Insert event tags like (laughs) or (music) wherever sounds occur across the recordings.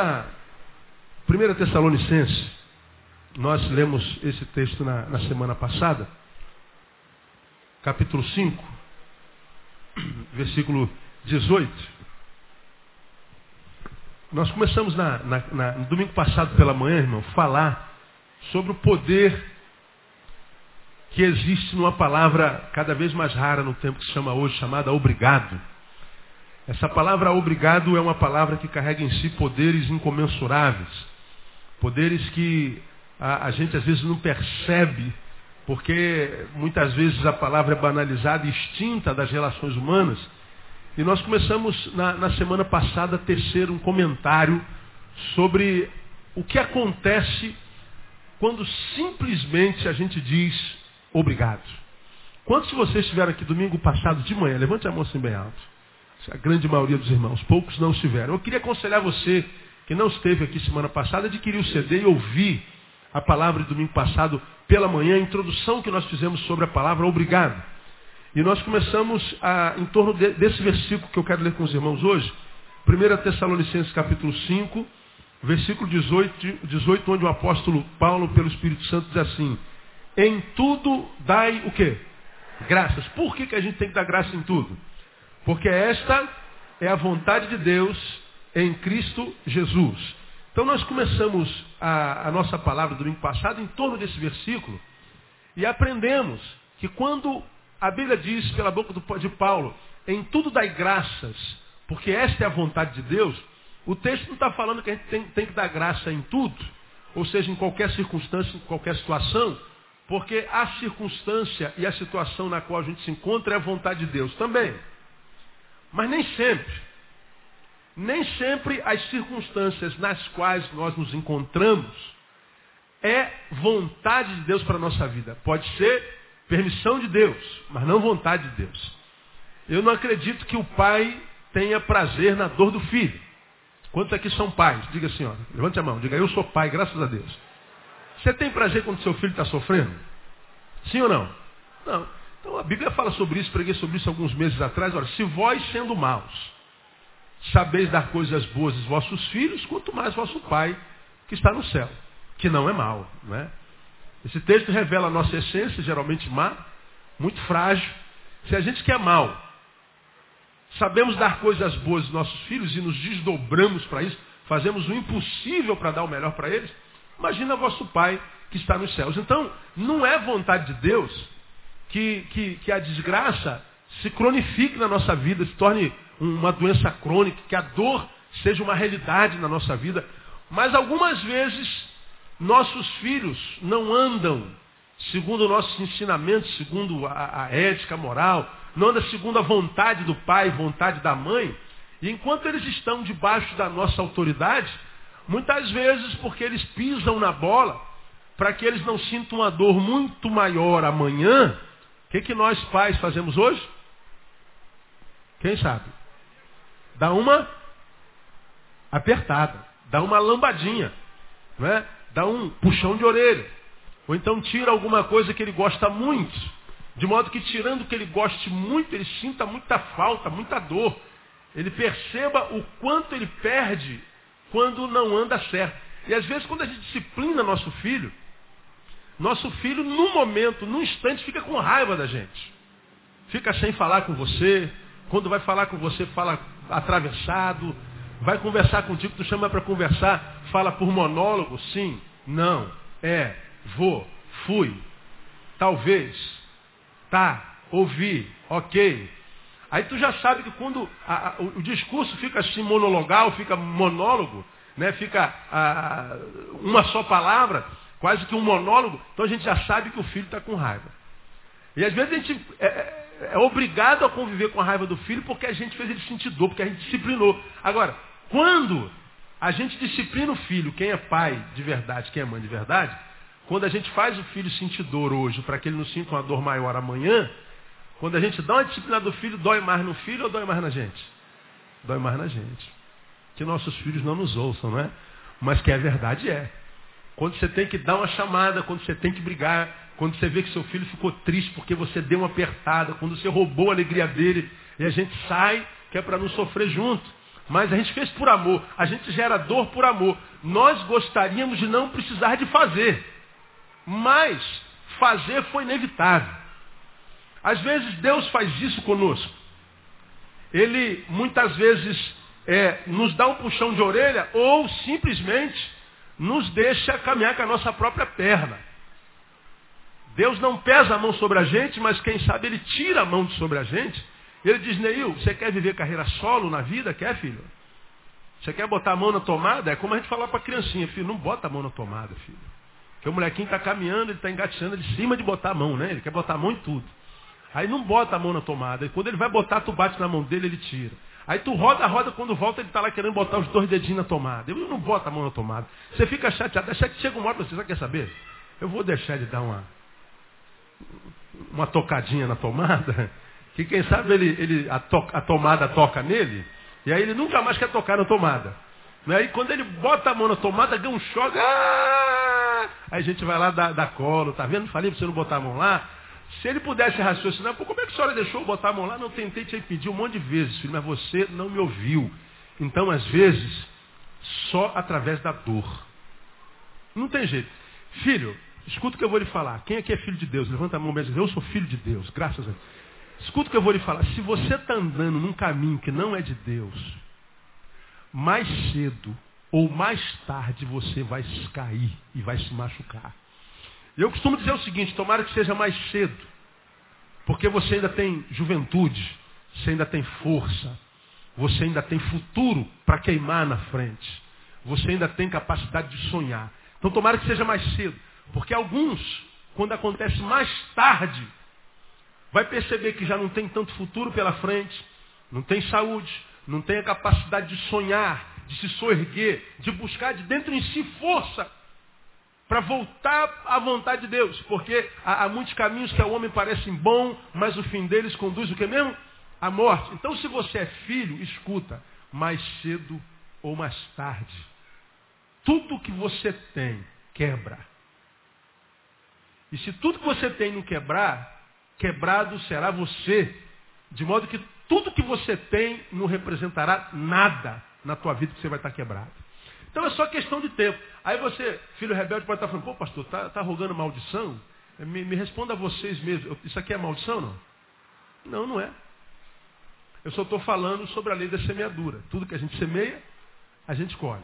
Vamos a 1 Tessalonicenses. Nós lemos esse texto na, na semana passada. Capítulo 5, (clears throat) versículo 18. Nós começamos na, na, na, no domingo passado pela manhã, irmão, falar sobre o poder que existe numa palavra cada vez mais rara no tempo que se chama hoje, chamada obrigado. Essa palavra obrigado é uma palavra que carrega em si poderes incomensuráveis. Poderes que a, a gente às vezes não percebe, porque muitas vezes a palavra é banalizada e extinta das relações humanas. E nós começamos na, na semana passada a tecer um comentário sobre o que acontece quando simplesmente a gente diz obrigado. Quantos de vocês estiveram aqui domingo passado de manhã? Levante a mão assim bem alto a grande maioria dos irmãos, poucos não estiveram. Eu queria aconselhar você que não esteve aqui semana passada, adquirir o CD e ouvir a palavra de domingo passado pela manhã, a introdução que nós fizemos sobre a palavra obrigado. E nós começamos a, em torno de, desse versículo que eu quero ler com os irmãos hoje, 1 Tessalonicenses capítulo 5, versículo 18, 18, onde o apóstolo Paulo, pelo Espírito Santo, diz assim, em tudo dai o quê? Graças. Por que, que a gente tem que dar graça em tudo? Porque esta é a vontade de Deus em Cristo Jesus. Então nós começamos a, a nossa palavra do domingo passado em torno desse versículo e aprendemos que quando a Bíblia diz pela boca do, de Paulo, em tudo dai graças, porque esta é a vontade de Deus, o texto não está falando que a gente tem, tem que dar graça em tudo, ou seja, em qualquer circunstância, em qualquer situação, porque a circunstância e a situação na qual a gente se encontra é a vontade de Deus também. Mas nem sempre. Nem sempre as circunstâncias nas quais nós nos encontramos é vontade de Deus para a nossa vida. Pode ser permissão de Deus, mas não vontade de Deus. Eu não acredito que o pai tenha prazer na dor do filho. Quantos aqui são pais? Diga assim, ó, levante a mão, diga, eu sou pai, graças a Deus. Você tem prazer quando seu filho está sofrendo? Sim ou não? Não. Então a Bíblia fala sobre isso, preguei sobre isso alguns meses atrás. Olha, se vós sendo maus, sabeis dar coisas boas aos vossos filhos, quanto mais vosso Pai que está no céu, que não é mau. Não é? Esse texto revela a nossa essência, geralmente má, muito frágil. Se a gente quer mal, sabemos dar coisas boas aos nossos filhos e nos desdobramos para isso, fazemos o impossível para dar o melhor para eles, imagina vosso Pai que está nos céus. Então, não é vontade de Deus que, que, que a desgraça se cronifique na nossa vida, se torne uma doença crônica, que a dor seja uma realidade na nossa vida. Mas algumas vezes nossos filhos não andam segundo nossos ensinamentos, segundo a, a ética, a moral, não andam segundo a vontade do pai, vontade da mãe. E enquanto eles estão debaixo da nossa autoridade, muitas vezes porque eles pisam na bola, para que eles não sintam uma dor muito maior amanhã, o que, que nós pais fazemos hoje? Quem sabe? Dá uma apertada, dá uma lambadinha, não é? dá um puxão de orelha. Ou então tira alguma coisa que ele gosta muito, de modo que tirando o que ele goste muito, ele sinta muita falta, muita dor. Ele perceba o quanto ele perde quando não anda certo. E às vezes quando a gente disciplina nosso filho, nosso filho, no momento, num instante, fica com raiva da gente. Fica sem falar com você. Quando vai falar com você, fala atravessado. Vai conversar contigo, tu chama para conversar, fala por monólogo, sim, não, é, vou, fui, talvez, tá, ouvi, ok. Aí tu já sabe que quando a, a, o, o, discurso fica assim monologal, fica monólogo, né, fica a, uma só palavra, quase que um monólogo, então a gente já sabe que o filho está com raiva. E às vezes a gente é, é, é, obrigado a conviver com a raiva do filho porque a gente fez ele sentir dor, porque a gente disciplinou. Agora, quando a gente disciplina o filho, quem é pai de verdade, quem é mãe de verdade, quando a gente faz o filho sentir dor hoje para que ele não sinta uma dor maior amanhã, quando a gente dá uma disciplina do filho, dói mais no filho ou dói mais na gente? Dói mais na gente. Que nossos filhos não nos ouçam, não é? Mas que a verdade é quando você tem que dar uma chamada, quando você tem que brigar, quando você vê que seu filho ficou triste porque você deu uma apertada, quando você roubou a alegria dele, e a gente sai, que é para não sofrer junto. Mas a gente fez por amor. A gente gera dor por amor. Nós gostaríamos de não precisar de fazer. Mas fazer foi inevitável. Às vezes Deus faz isso conosco. Ele muitas vezes é, nos dá um puxão de orelha ou simplesmente nos deixa caminhar com a nossa própria perna. Deus não pesa a mão sobre a gente, mas quem sabe Ele tira a mão de sobre a gente. Ele diz, Neil, você quer viver carreira solo na vida? Quer, filho? Você quer botar a mão na tomada? É como a gente falar para a criancinha, filho, não bota a mão na tomada, filho. Porque o molequinho está caminhando, ele está engateando de cima de botar a mão, né? Ele quer botar a mão em tudo. Aí não bota a mão na tomada. E quando ele vai botar, tu bate na mão dele, ele tira. Aí tu roda, roda, quando volta, ele está lá querendo botar os dois dedinhos na tomada. Ele não bota a mão na tomada. Você fica chateado. Até chega uma hora você, sabe, quer saber? Eu vou deixar de dar uma, uma tocadinha na tomada, (laughs) que quem sabe ele, ele a, to, a tomada toca nele, e aí ele nunca mais quer tocar na tomada. E aí quando ele bota a mão na tomada, ganha um choque. Ah! Aí a gente vai lá dar, dar colo, tá vendo? Falei para você não botar a mão lá. Se ele pudesse raciocinar, Pô, como é que a senhora deixou eu botar a mão lá? Não tentei te impedir um monte de vezes, filho, mas você não me ouviu. Então, às vezes, só através da dor. Não tem jeito. Filho, escuta o que eu vou lhe falar. Quem aqui é filho de Deus? Levanta a mão diz, eu sou filho de Deus, graças a Deus. Escuta o que eu vou lhe falar. Se você está andando num caminho que não é de Deus, mais cedo ou mais tarde você vai cair e vai se machucar. Eu costumo dizer o seguinte, tomara que seja mais cedo, porque você ainda tem juventude, você ainda tem força, você ainda tem futuro para queimar na frente, você ainda tem capacidade de sonhar. Então tomara que seja mais cedo, porque alguns, quando acontece mais tarde, vai perceber que já não tem tanto futuro pela frente, não tem saúde, não tem a capacidade de sonhar, de se soerguer, de buscar de dentro em si força para voltar à vontade de Deus. Porque há, há, muitos caminhos que ao homem parecem bons, mas o fim deles conduz o que mesmo? A morte. Então se você é filho, escuta, mais cedo ou mais tarde, tudo que você tem quebra. E se tudo que você tem não quebrar, quebrado será você. De modo que tudo que você tem não representará nada na tua vida que você vai estar quebrado. Então é só questão de tempo. Aí você, filho rebelde, pode estar falando, pô pastor, está tá rogando maldição? Me, me responda a vocês mesmos, isso aqui é maldição não? Não, não é. Eu só estou falando sobre a lei da semeadura. Tudo que a gente semeia, a gente colhe.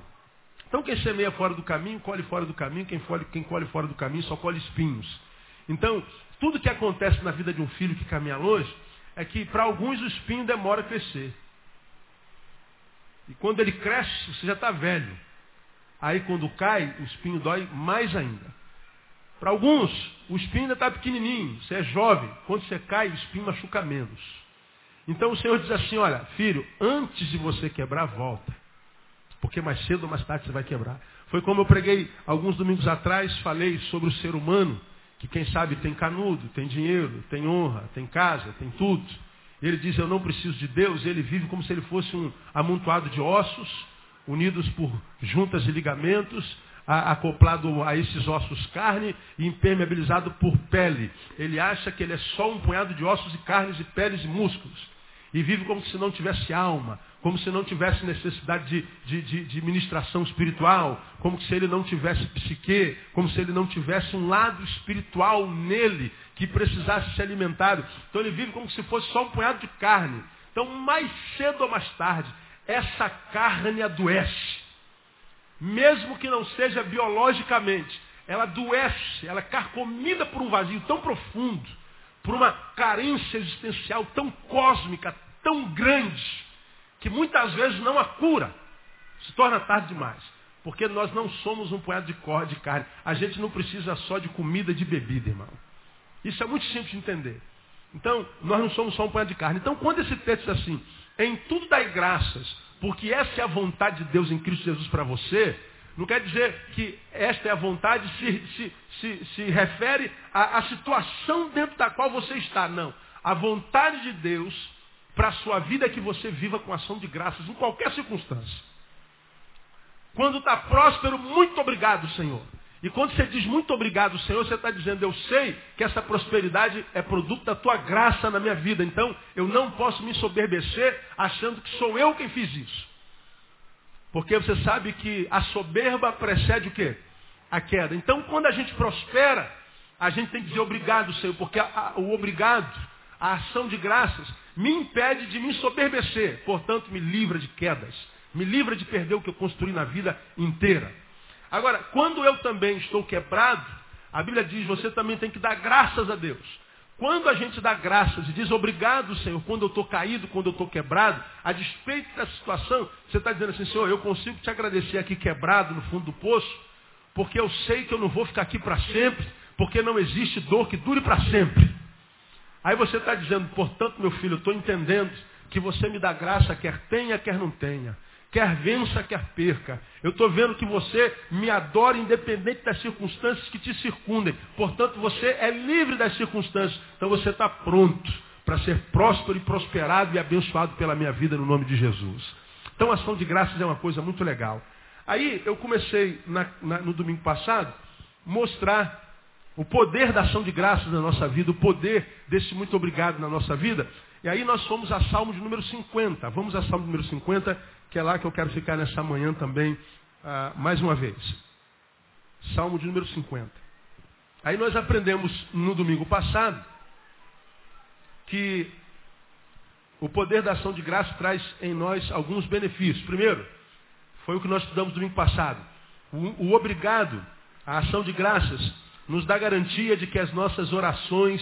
Então quem semeia fora do caminho, colhe fora do caminho. Quem, colhe, quem colhe fora do caminho só colhe espinhos. Então, tudo que acontece na vida de um filho que caminha longe, é que para alguns o espinho demora a crescer. E quando ele cresce, você já está velho. Aí quando cai, o espinho dói mais ainda. Para alguns, o espinho ainda está pequenininho, você é jovem. Quando você cai, o espinho machuca menos. Então o Senhor diz assim, olha, filho, antes de você quebrar, volta. Porque mais cedo ou mais tarde você vai quebrar. Foi como eu preguei alguns domingos atrás, falei sobre o ser humano, que quem sabe tem canudo, tem dinheiro, tem honra, tem casa, tem tudo. Ele diz, eu não preciso de Deus, ele vive como se ele fosse um amontoado de ossos, unidos por juntas e ligamentos, acoplado a esses ossos carne e impermeabilizado por pele. Ele acha que ele é só um punhado de ossos e carnes e peles e músculos. E vive como se não tivesse alma, como se não tivesse necessidade de, de, de, de ministração espiritual, como se ele não tivesse psique, como se ele não tivesse um lado espiritual nele que precisasse ser alimentado. Então ele vive como se fosse só um punhado de carne. Então, mais cedo ou mais tarde, essa carne adoece. Mesmo que não seja biologicamente, ela adoece, ela é carcomida por um vazio tão profundo, por uma carência existencial tão cósmica, tão grande, que muitas vezes não a cura. Se torna tarde demais. Porque nós não somos um punhado de corda de carne. A gente não precisa só de comida e de bebida, irmão. Isso é muito simples de entender. Então, nós não somos só um punhado de carne. Então, quando esse texto diz assim, em tudo dai graças, porque essa é a vontade de Deus em Cristo Jesus para você, não quer dizer que esta é a vontade se, se, se, se refere à, à situação dentro da qual você está. Não. A vontade de Deus para a sua vida é que você viva com ação de graças em qualquer circunstância. Quando está próspero, muito obrigado, Senhor. E quando você diz muito obrigado, Senhor, você está dizendo, eu sei que essa prosperidade é produto da tua graça na minha vida. Então, eu não posso me soberbecer achando que sou eu quem fiz isso. Porque você sabe que a soberba precede o quê? A queda. Então, quando a gente prospera, a gente tem que dizer obrigado, Senhor, porque a, a, o obrigado, a ação de graças, me impede de me soberbecer. Portanto, me livra de quedas. Me livra de perder o que eu construí na vida inteira. Agora, quando eu também estou quebrado, a Bíblia diz, você também tem que dar graças a Deus. Quando a gente dá graças e diz obrigado, Senhor, quando eu estou caído, quando eu estou quebrado, a despeito da situação, você está dizendo assim, Senhor, eu consigo te agradecer aqui quebrado no fundo do poço, porque eu sei que eu não vou ficar aqui para sempre, porque não existe dor que dure para sempre. Aí você está dizendo, portanto, meu filho, eu estou entendendo que você me dá graça, quer tenha, quer não tenha. Quer vença, quer perca. Eu estou vendo que você me adora independente das circunstâncias que te circundem. Portanto, você é livre das circunstâncias. Então você está pronto para ser próspero e prosperado e abençoado pela minha vida no nome de Jesus. Então, ação de graças é uma coisa muito legal. Aí eu comecei na, na, no domingo passado mostrar o poder da ação de graças na nossa vida, o poder desse muito obrigado na nossa vida. E aí nós fomos a Salmo de número 50. Vamos a Salmo número 50, que é lá que eu quero ficar nessa manhã também, uh, mais uma vez. Salmo de número 50. Aí nós aprendemos no domingo passado que o poder da ação de graça traz em nós alguns benefícios. Primeiro, foi o que nós estudamos domingo passado. O, o obrigado, a ação de graças, nos dá garantia de que as nossas orações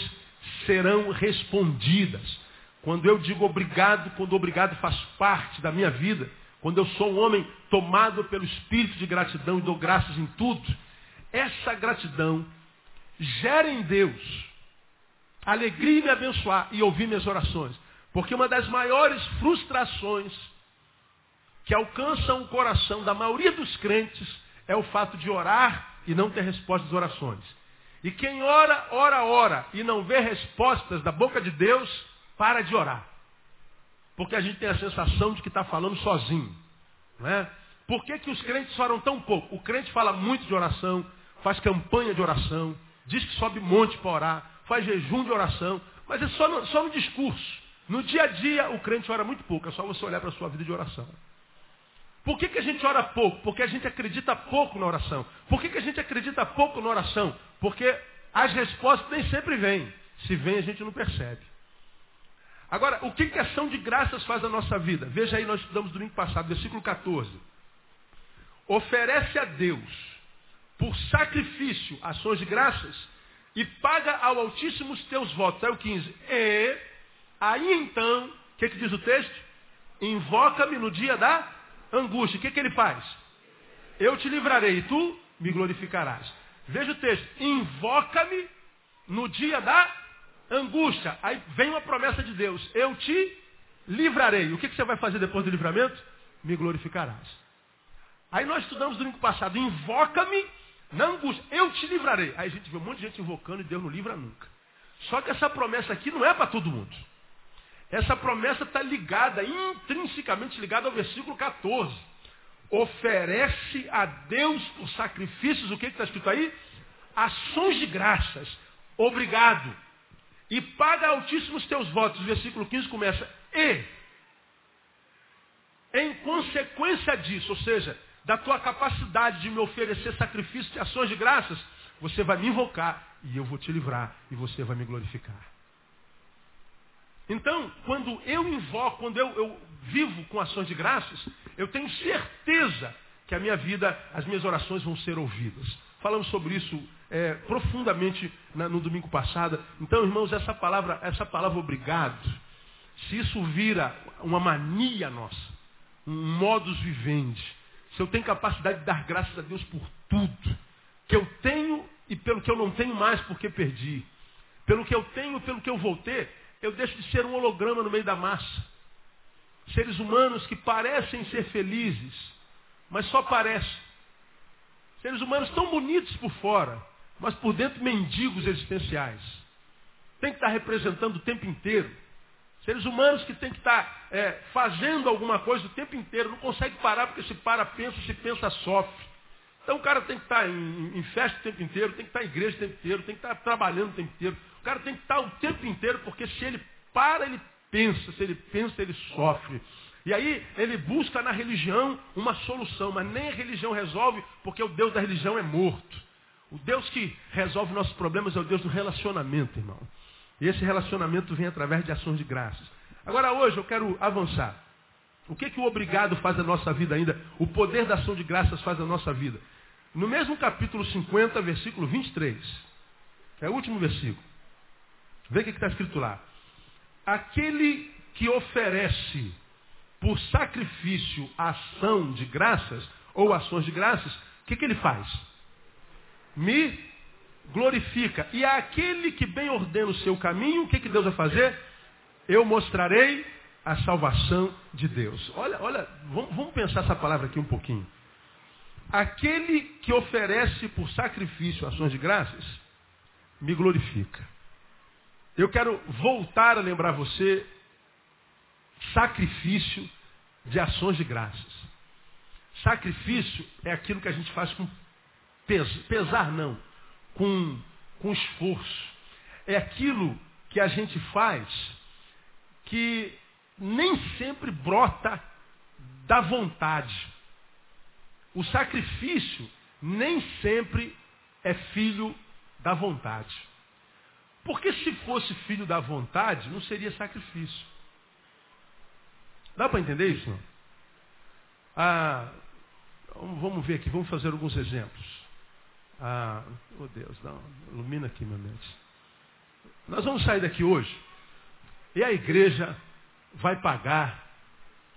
serão respondidas. Quando eu digo obrigado, quando obrigado faz parte da minha vida, quando eu sou um homem tomado pelo espírito de gratidão e dou graças em tudo, essa gratidão gera em Deus alegria em me abençoar e ouvir minhas orações. Porque uma das maiores frustrações que alcançam o coração da maioria dos crentes é o fato de orar e não ter respostas às orações. E quem ora, ora, ora e não vê respostas da boca de Deus, para de orar. Porque a gente tem a sensação de que está falando sozinho. Não é? Por que, que os crentes oram tão pouco? O crente fala muito de oração, faz campanha de oração, diz que sobe monte para orar, faz jejum de oração, mas é só no, só no discurso. No dia a dia, o crente ora muito pouco, é só você olhar para a sua vida de oração. Por que, que a gente ora pouco? Porque a gente acredita pouco na oração. Por que, que a gente acredita pouco na oração? Porque as respostas nem sempre vêm. Se vem, a gente não percebe. Agora, o que, que ação de graças faz na nossa vida? Veja aí, nós estudamos domingo passado, versículo 14. Oferece a Deus, por sacrifício, ações de graças, e paga ao Altíssimo os teus votos. Aí o 15. E, aí então, o que, que diz o texto? Invoca-me no dia da angústia, o que, que ele faz? Eu te livrarei e tu me glorificarás. Veja o texto. Invoca-me no dia da angústia. Aí vem uma promessa de Deus. Eu te livrarei. O que, você vai fazer depois do livramento? Me glorificarás. Aí nós estudamos domingo passado. Invoca-me na angústia. Eu te livrarei. Aí a gente vê um monte de gente invocando e Deus não livra nunca. Só que essa promessa aqui não é para todo mundo. Essa promessa está ligada, intrinsecamente ligada ao versículo 14. Oferece a Deus por sacrifícios, o que está escrito aí? Ações de graças. Obrigado. E paga altíssimos teus votos. O versículo 15 começa. E, em consequência disso, ou seja, da tua capacidade de me oferecer sacrifícios e ações de graças, você vai me invocar e eu vou te livrar e você vai me glorificar. Então, quando eu invoco, quando eu, eu vivo com ações de graças, eu tenho certeza que a minha vida, as minhas orações vão ser ouvidas. Falamos sobre isso é, profundamente na, no domingo passado. Então, irmãos, essa palavra, essa palavra obrigado, se isso vira uma mania nossa, um modus vivendi, se eu tenho capacidade de dar graças a Deus por tudo, que eu tenho e pelo que eu não tenho mais porque perdi, pelo que eu tenho, pelo que eu vou ter, eu deixo de ser um holograma no meio da massa. Seres humanos que parecem ser felizes, mas só parecem. Seres humanos tão bonitos por fora, mas por dentro mendigos existenciais. Tem que estar representando o tempo inteiro. Seres humanos que tem que estar é, fazendo alguma coisa o tempo inteiro, não consegue parar porque se para, pensa, se pensa, sofre. Então o cara tem que estar em, em, festa o tempo inteiro, tem que estar em igreja o tempo inteiro, tem que estar trabalhando o tempo inteiro. O cara tem que estar o tempo inteiro, porque se ele para, ele pensa, se ele pensa, ele sofre. E aí ele busca na religião uma solução, mas nem a religião resolve, porque o Deus da religião é morto. O Deus que resolve nossos problemas é o Deus do relacionamento, irmão. E esse relacionamento vem através de ações de graças. Agora hoje eu quero avançar. O que, que o obrigado faz na nossa vida ainda? O poder da ação de graças faz na nossa vida. No mesmo capítulo 50, versículo 23, que é o último versículo. Vê o que está escrito lá. Aquele que oferece por sacrifício ação de graças, ou ações de graças, o que, que ele faz? Me glorifica. E aquele que bem ordena o seu caminho, o que, que Deus vai fazer? Eu mostrarei a salvação de Deus. Olha, olha, vamos, pensar essa palavra aqui um pouquinho. Aquele que oferece por sacrifício ações de graças, me glorifica. Eu quero voltar a lembrar você sacrifício de ações de graças. Sacrifício é aquilo que a gente faz com pesar não, com, com esforço. É aquilo que a gente faz que nem sempre brota da vontade. O sacrifício nem sempre é filho da vontade. Porque se fosse filho da vontade, não seria sacrifício. Dá para entender isso? Ah, vamos ver aqui, vamos fazer alguns exemplos. Ah, oh Deus, não, ilumina aqui minha mente. Nós vamos sair daqui hoje e a igreja vai pagar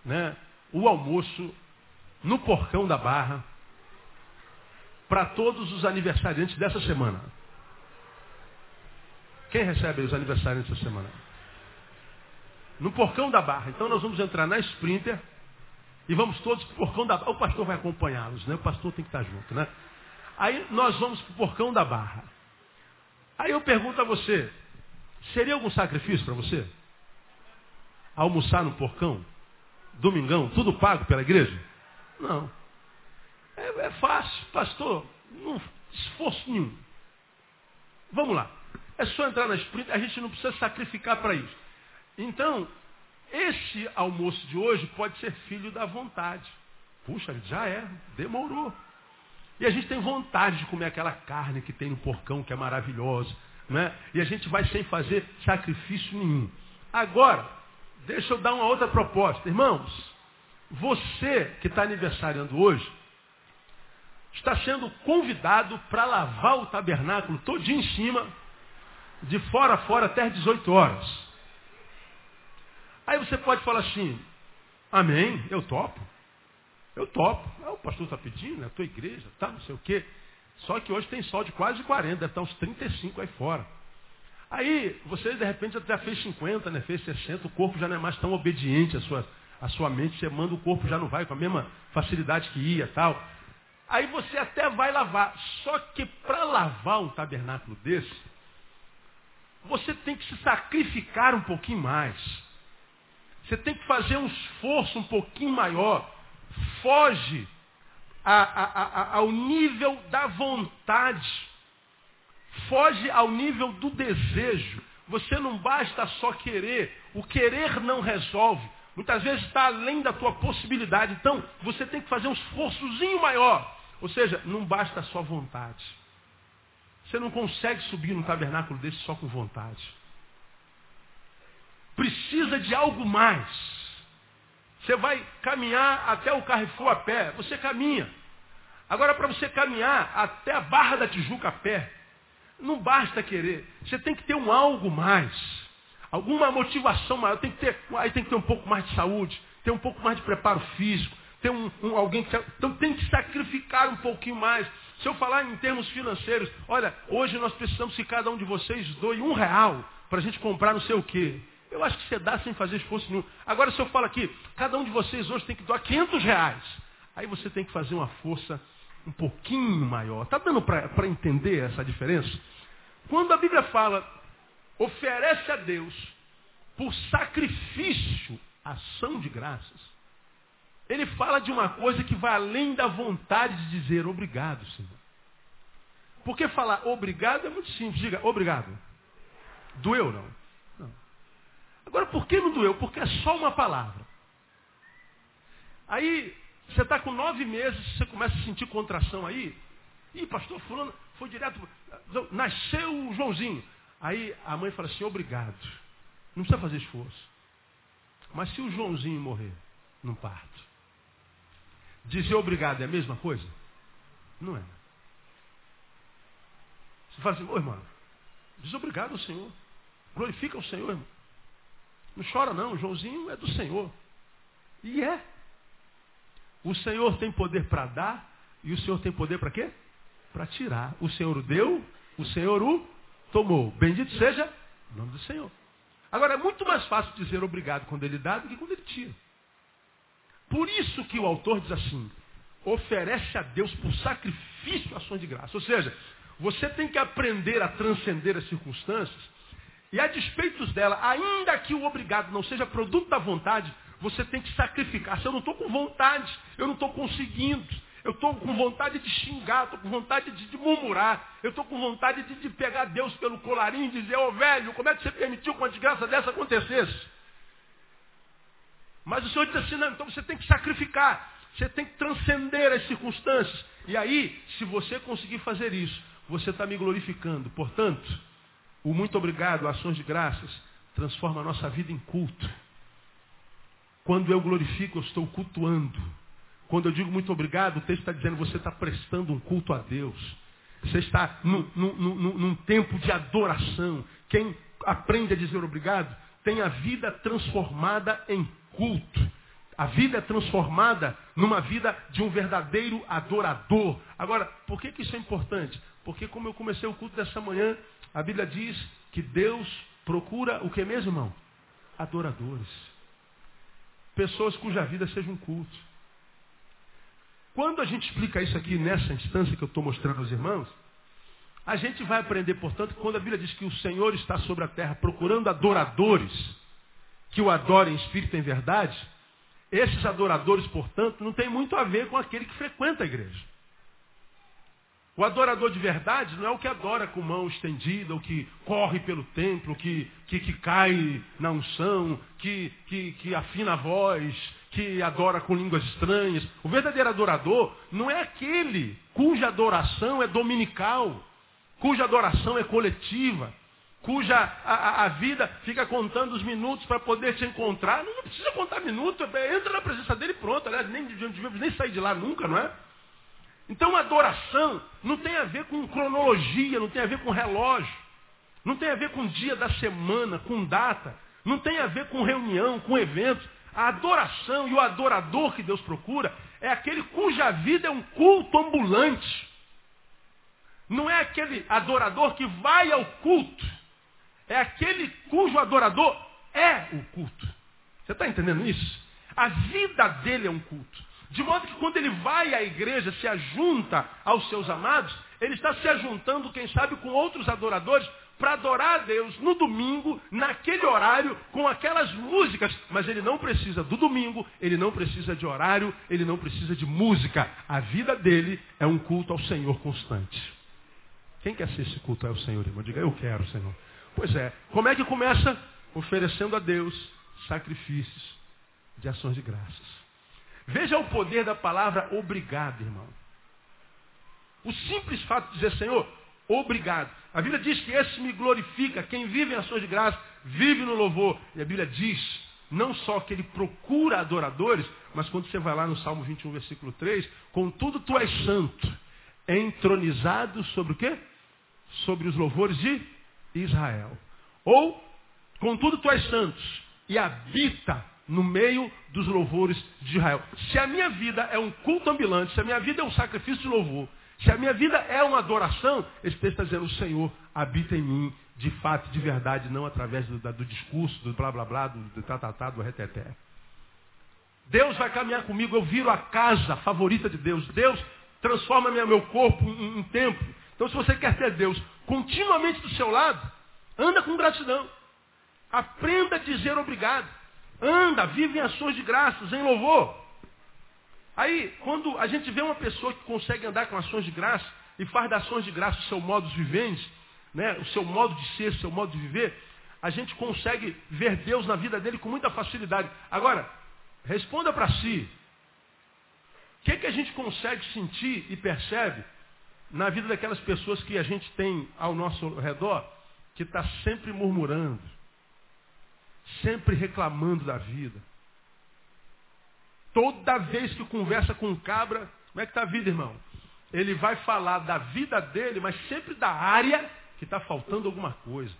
né, o almoço no porcão da barra para todos os aniversariantes dessa semana. Quem recebe os aniversariantes dessa semana? No porcão da barra. Então nós vamos entrar na Sprinter e vamos todos para o porcão da barra. O pastor vai acompanhá-los, né? O pastor tem que estar junto, né? Aí nós vamos para o porcão da barra. Aí eu pergunto a você, seria algum sacrifício para você? Almoçar no porcão? Domingão? Tudo pago pela igreja? Não. É, é fácil, pastor. Não esforço nenhum. Vamos lá. É só entrar na sprint, a gente não precisa sacrificar para isso. Então, esse almoço de hoje pode ser filho da vontade. Puxa, já é, demorou. E a gente tem vontade de comer aquela carne que tem no porcão, que é maravilhosa. Né? E a gente vai sem fazer sacrifício nenhum. Agora, deixa eu dar uma outra proposta. Irmãos, você que está aniversariando hoje, está sendo convidado para lavar o tabernáculo todinho em cima, de fora a fora até as 18 horas. Aí você pode falar assim, amém, eu topo. Eu topo. Ah, o pastor está pedindo, a tua igreja, tá, não sei o quê. Só que hoje tem sol de quase 40, deve estar uns 35 aí fora. Aí, você de repente já fez 50, né? fez 60, o corpo já não é mais tão obediente à sua, à sua mente, você manda o corpo já não vai com a mesma facilidade que ia tal. Aí você até vai lavar. Só que para lavar um tabernáculo desse, você tem que se sacrificar um pouquinho mais. Você tem que fazer um esforço um pouquinho maior. Foge a, a, a, ao nível da vontade. Foge ao nível do desejo. Você não basta só querer. O querer não resolve. Muitas vezes está além da tua possibilidade. Então, você tem que fazer um esforçozinho maior. Ou seja, não basta só vontade. Você não consegue subir num tabernáculo desse só com vontade precisa de algo mais. Você vai caminhar até o Carrefour a pé, você caminha. Agora, para você caminhar até a Barra da Tijuca a pé, não basta querer. Você tem que ter um algo mais. Alguma motivação maior. Tem que ter, aí tem que ter um pouco mais de saúde, ter um pouco mais de preparo físico, ter um, um, alguém que. Então tem que sacrificar um pouquinho mais. Se eu falar em termos financeiros, olha, hoje nós precisamos que cada um de vocês doe um real para a gente comprar não sei o quê. Eu acho que você dá sem fazer esforço nenhum. Agora, se eu falo aqui, cada um de vocês hoje tem que doar 500 reais. Aí você tem que fazer uma força um pouquinho maior. Está dando para entender essa diferença? Quando a Bíblia fala, oferece a Deus por sacrifício, ação de graças, ele fala de uma coisa que vai além da vontade de dizer obrigado, Senhor. Porque falar obrigado é muito simples. Diga obrigado. Doeu não. Agora, por que não doeu? Porque é só uma palavra. Aí, você está com nove meses, você começa a sentir contração aí. Ih, pastor fulano, foi direto. Nasceu o Joãozinho. Aí a mãe fala assim, obrigado. Não precisa fazer esforço. Mas se o Joãozinho morrer num parto, dizer obrigado é a mesma coisa? Não é. Você fala assim, ô irmão, diz obrigado ao Senhor. Glorifica o Senhor, irmão. Não chora não, o Joãozinho é do Senhor. E é. O Senhor tem poder para dar e o Senhor tem poder para quê? Para tirar. O Senhor o deu, o Senhor o tomou. Bendito seja o nome do Senhor. Agora, é muito mais fácil dizer obrigado quando ele dá do que quando ele tira. Por isso que o autor diz assim, oferece a Deus por sacrifício ações de graça. Ou seja, você tem que aprender a transcender as circunstâncias e a despeitos dela, ainda que o obrigado não seja produto da vontade, você tem que sacrificar. Se eu não estou com vontade, eu não estou conseguindo, eu estou com vontade de xingar, estou com vontade de, de murmurar, eu estou com vontade de, de, pegar Deus pelo colarinho e dizer, ô oh, velho, como é que você permitiu que uma desgraça dessa acontecesse? Mas o Senhor diz assim, não, então você tem que sacrificar, você tem que transcender as circunstâncias. E aí, se você conseguir fazer isso, você está me glorificando. Portanto, o muito obrigado, ações de graças, transforma a nossa vida em culto. Quando eu glorifico, eu estou cultuando. Quando eu digo muito obrigado, o texto está dizendo você está prestando um culto a Deus. Você está num, num, num, tempo de adoração. Quem aprende a dizer obrigado tem a vida transformada em culto. A vida é transformada numa vida de um verdadeiro adorador. Agora, por que, que isso é importante? Porque como eu comecei o culto dessa manhã, a Bíblia diz que Deus procura o que mesmo, irmão? Adoradores. Pessoas cuja vida seja um culto. Quando a gente explica isso aqui nessa instância que eu estou mostrando aos irmãos, a gente vai aprender, portanto, que quando a Bíblia diz que o Senhor está sobre a terra procurando adoradores que o adorem em espírito e em verdade, esses adoradores, portanto, não tem muito a ver com aquele que frequenta a igreja. O adorador de verdade não é o que adora com mão estendida, o que corre pelo templo, que, que, que cai na unção, que, que, que afina a voz, que adora com línguas estranhas. O verdadeiro adorador não é aquele cuja adoração é dominical, cuja adoração é coletiva, cuja a, a vida fica contando os minutos para poder te encontrar. Não, precisa contar minutos, entra na presença dele e pronto. Aliás, nem, nem sair de lá nunca, não é? Então adoração não tem a ver com cronologia, não tem a ver com relógio, não tem a ver com dia da semana, com data, não tem a ver com reunião, com eventos. A adoração e o adorador que Deus procura é aquele cuja vida é um culto ambulante. Não é aquele adorador que vai ao culto. É aquele cujo adorador é o culto. Você está entendendo isso? A vida dele é um culto. De modo que quando ele vai à igreja, se ajunta aos seus amados, ele está se ajuntando, quem sabe, com outros adoradores para adorar a Deus no domingo, naquele horário, com aquelas músicas. Mas ele não precisa do domingo, ele não precisa de horário, ele não precisa de música. A vida dele é um culto ao Senhor constante. Quem quer ser esse culto ao Senhor, irmão? Diga, eu quero, Senhor. Pois é. Como é que começa? Oferecendo a Deus sacrifícios de ações de graças. Veja o poder da palavra obrigado, irmão. O simples fato de dizer, Senhor, obrigado. A Bíblia diz que esse me glorifica. Quem vive em ações de graça, vive no louvor. E a Bíblia diz, não só que ele procura adoradores, mas quando você vai lá no Salmo 21, versículo 3, contudo tu és santo, entronizado sobre o quê? Sobre os louvores de Israel. Ou, contudo tu és santo, e habita no meio dos louvores de Israel. Se a minha vida é um culto ambulante, se a minha vida é um sacrifício de louvor, se a minha vida é uma adoração, esse texto está dizendo, o Senhor habita em mim, de fato, de verdade, não através do, do discurso, do blá blá blá, do, tatatá, do reteté. Deus vai caminhar comigo, eu viro a casa favorita de Deus. Deus transforma meu corpo em, em templo. Então, se você quer ter Deus continuamente do seu lado, anda com gratidão. Aprenda a dizer obrigado. Anda, vive em ações de graças, em louvor. Aí, quando a gente vê uma pessoa que consegue andar com ações de graça e faz das ações de graça o seu modo de viver, né, o seu modo de ser, o seu modo de viver, a gente consegue ver Deus na vida dele com muita facilidade. Agora, responda para si, que, que a gente consegue sentir e percebe na vida daquelas pessoas que a gente tem ao nosso redor, que está sempre murmurando, sempre reclamando da vida. Toda vez que conversa com um cabra, como é que está a vida, irmão? Ele vai falar da vida dele, mas sempre da área que está faltando alguma coisa.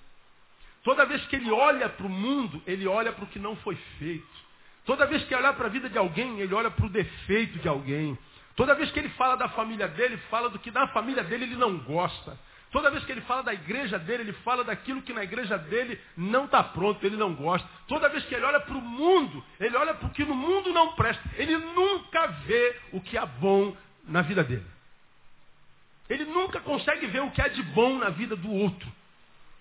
Toda vez que ele olha para o mundo, ele olha para o que não foi feito. Toda vez que ele olha para a vida de alguém, ele olha para o defeito de alguém. Toda vez que ele fala da família dele, fala do que na família dele ele não gosta. Toda vez que ele fala da igreja dele, ele fala daquilo que na igreja dele não está pronto, ele não gosta. Toda vez que ele olha para o mundo, ele olha para o que no mundo não presta. Ele nunca vê o que há bom na vida dele. Ele nunca consegue ver o que há de bom na vida do outro.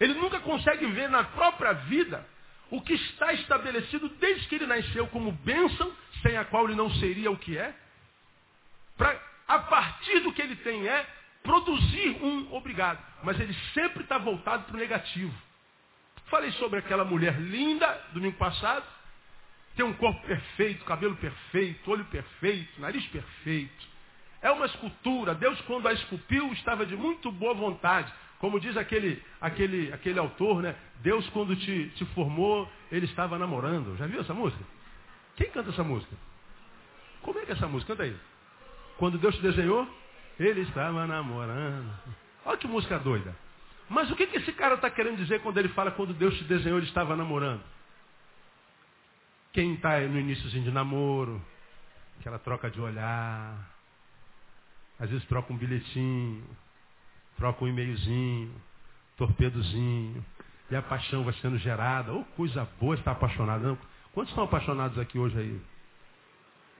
Ele nunca consegue ver na própria vida o que está estabelecido desde que ele nasceu como bênção, sem a qual ele não seria o que é. Para, a partir do que ele tem é, produzir um obrigado. Mas ele sempre está voltado para o negativo. Falei sobre aquela mulher linda, domingo passado. Tem um corpo perfeito, cabelo perfeito, olho perfeito, nariz perfeito. É uma escultura. Deus, quando a esculpiu, estava de muito boa vontade. Como diz aquele, aquele, aquele autor, né? Deus, quando te, te formou, ele estava namorando. Já viu essa música? Quem canta essa música? Como é que é essa música? Canta aí. Quando Deus te desenhou, ele estava namorando. Olha que música doida. Mas o que, que esse cara está querendo dizer quando ele fala quando Deus te desenhou, ele estava namorando? Quem está no iníciozinho de namoro, aquela troca de olhar, às vezes troca um bilhetinho, troca um e-mailzinho, torpedozinho, e a paixão vai sendo gerada. Oh, coisa boa estar apaixonado. Quantos estão apaixonados aqui hoje aí?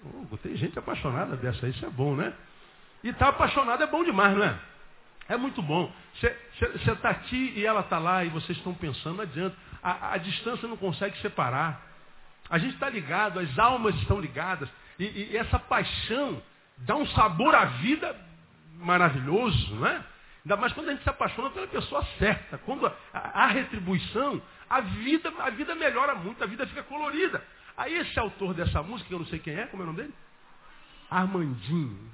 Oh, tem gente apaixonada dessa isso é bom, né? E estar tá apaixonado é bom demais, não é? É muito bom. Você está aqui e ela está lá e vocês estão pensando, não adianta. A, a distância não consegue separar. A gente está ligado, as almas estão ligadas. E, e, essa paixão dá um sabor à vida maravilhoso, não é? Ainda mais quando a gente se apaixona pela pessoa certa. Quando há retribuição, a vida, a vida melhora muito, a vida fica colorida. Aí esse autor dessa música, eu não sei quem é, como é o nome dele? Armandinho.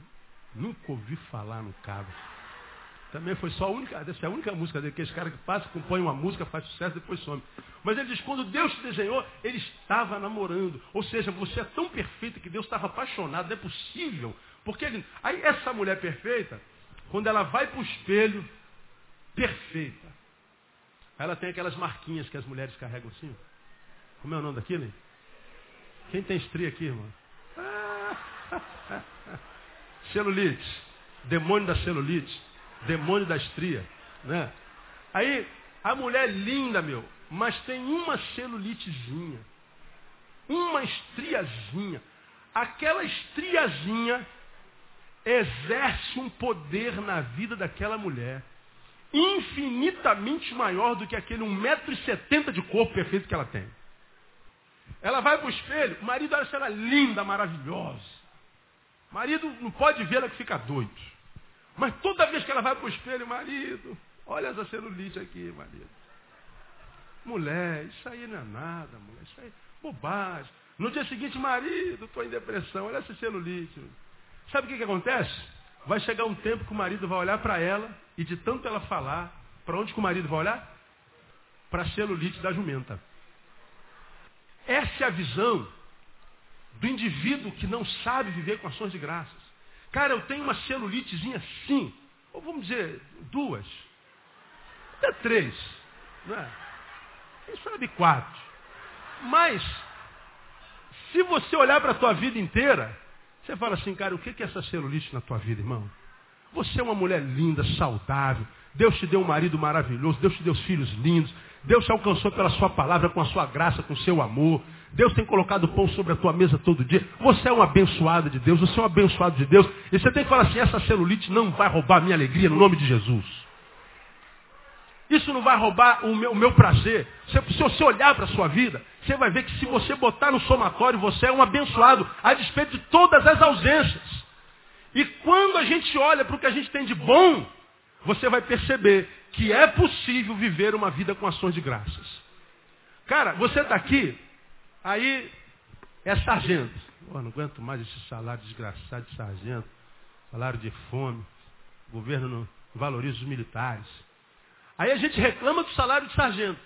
Nunca ouvi falar no cabo. Também foi só a única, essa é a única música dele, que esse cara que passa, compõe uma música, faz sucesso, depois some. Mas ele diz, quando Deus te desenhou, ele estava namorando. Ou seja, você é tão perfeito que Deus estava apaixonado, não é possível. Porque aí essa mulher perfeita, quando ela vai para o espelho, perfeita. Ela tem aquelas marquinhas que as mulheres carregam assim. Como é o nome daquilo? Hein? Quem tem estria aqui, irmão? (laughs) celulite. Demônio da celulite. Demônio da estria. Né? Aí, a mulher linda, meu, mas tem uma celulitezinha. Uma estriazinha. Aquela estriazinha exerce um poder na vida daquela mulher infinitamente maior do que aquele 1,70m de corpo perfeito que ela tem. Ela vai para o espelho, o marido olha ela linda, maravilhosa. O marido não pode vê-la que fica doido. Mas toda vez que ela vai para o espelho, marido, olha essa celulite aqui, marido. Mulher, isso aí não é nada, mulher, isso aí é bobagem. No dia seguinte, marido, estou em depressão, olha essa celulite. Sabe o que, que acontece? Vai chegar um tempo que o marido vai olhar para ela e de tanto ela falar, para onde que o marido vai olhar? Para a celulite da jumenta. Essa é a visão do indivíduo que não sabe viver com ações de graças. Cara, eu tenho uma celulitezinha assim, ou vamos dizer, duas, até três, não é? Quem sabe quatro. Mas, se você olhar para a tua vida inteira, você fala assim, cara, o que é essa celulite na tua vida, irmão? Você é uma mulher linda, saudável. Deus te deu um marido maravilhoso. Deus te deu filhos lindos. Deus te alcançou pela sua palavra, com a sua graça, com o seu amor. Deus tem colocado pão sobre a tua mesa todo dia. Você é uma abençoada de Deus. Você é um abençoado de Deus. E você tem que falar assim, essa celulite não vai roubar a minha alegria no nome de Jesus. Isso não vai roubar o meu, o meu prazer. Se você olhar para a sua vida, você vai ver que se você botar no somatório, você é um abençoado, a despeito de todas as ausências. E quando a gente olha para o que a gente tem de bom, você vai perceber que é possível viver uma vida com ações de graças. Cara, você está aqui, aí é sargento. Oh, não aguento mais esse salário desgraçado de sargento, salário de fome. O governo não valoriza os militares. Aí a gente reclama do salário de sargento.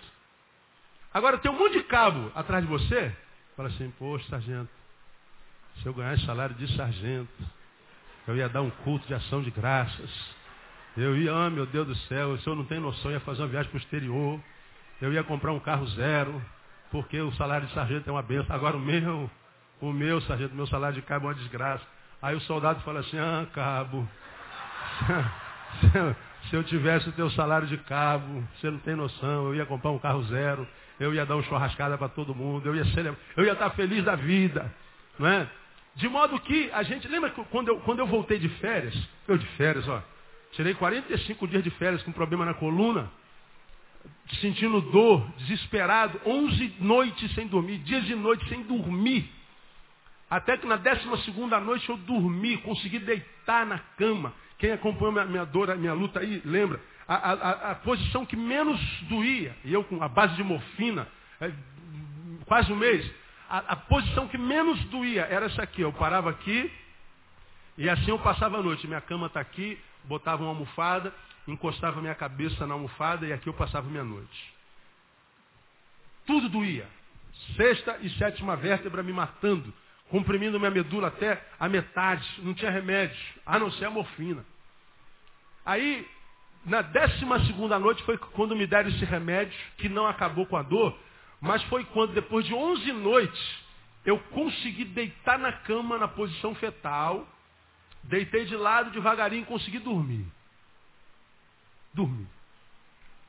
Agora tem um monte de cabo atrás de você. Fala assim, poxa, sargento, se eu ganhasse salário de sargento, eu ia dar um culto de ação de graças. Eu ia, ah, meu Deus do céu, o senhor não tem noção, ia fazer uma viagem para o exterior. Eu ia comprar um carro zero, porque o salário de sargento é uma benção. Agora o meu, o meu sargento, meu salário de cabo é uma desgraça. Aí o soldado fala assim, ah, cabo, (laughs) se eu tivesse o teu salário de cabo, você não tem noção, eu ia comprar um carro zero, eu ia dar uma churrascada para todo mundo, eu ia, celebrar, eu ia estar feliz da vida. Não é? De modo que a gente, lembra quando eu, quando eu voltei de férias, eu de férias, ó, tirei 45 dias de férias com problema na coluna, sentindo dor, desesperado, 11 noites sem dormir, dias e noites sem dormir. Até que na 12 segunda noite eu dormi, consegui deitar na cama. Quem acompanhou minha, minha dor, minha luta aí, lembra? A, a, a, posição que menos doía, e eu com a base de morfina, é, quase um mês, a, a posição que menos doía era essa aqui. Eu parava aqui e assim eu passava a noite. Minha cama está aqui, botava uma almofada, encostava minha cabeça na almofada e aqui eu passava minha noite. Tudo doía. Sexta e sétima vértebra me matando, comprimindo minha medula até a metade. Não tinha remédio, a não ser a morfina. Aí, na décima segunda noite foi quando me deram esse remédio, que não acabou com a dor, mas foi quando, depois de 11 noites, eu consegui deitar na cama na posição fetal, deitei de lado devagarinho e consegui dormir. Dormi.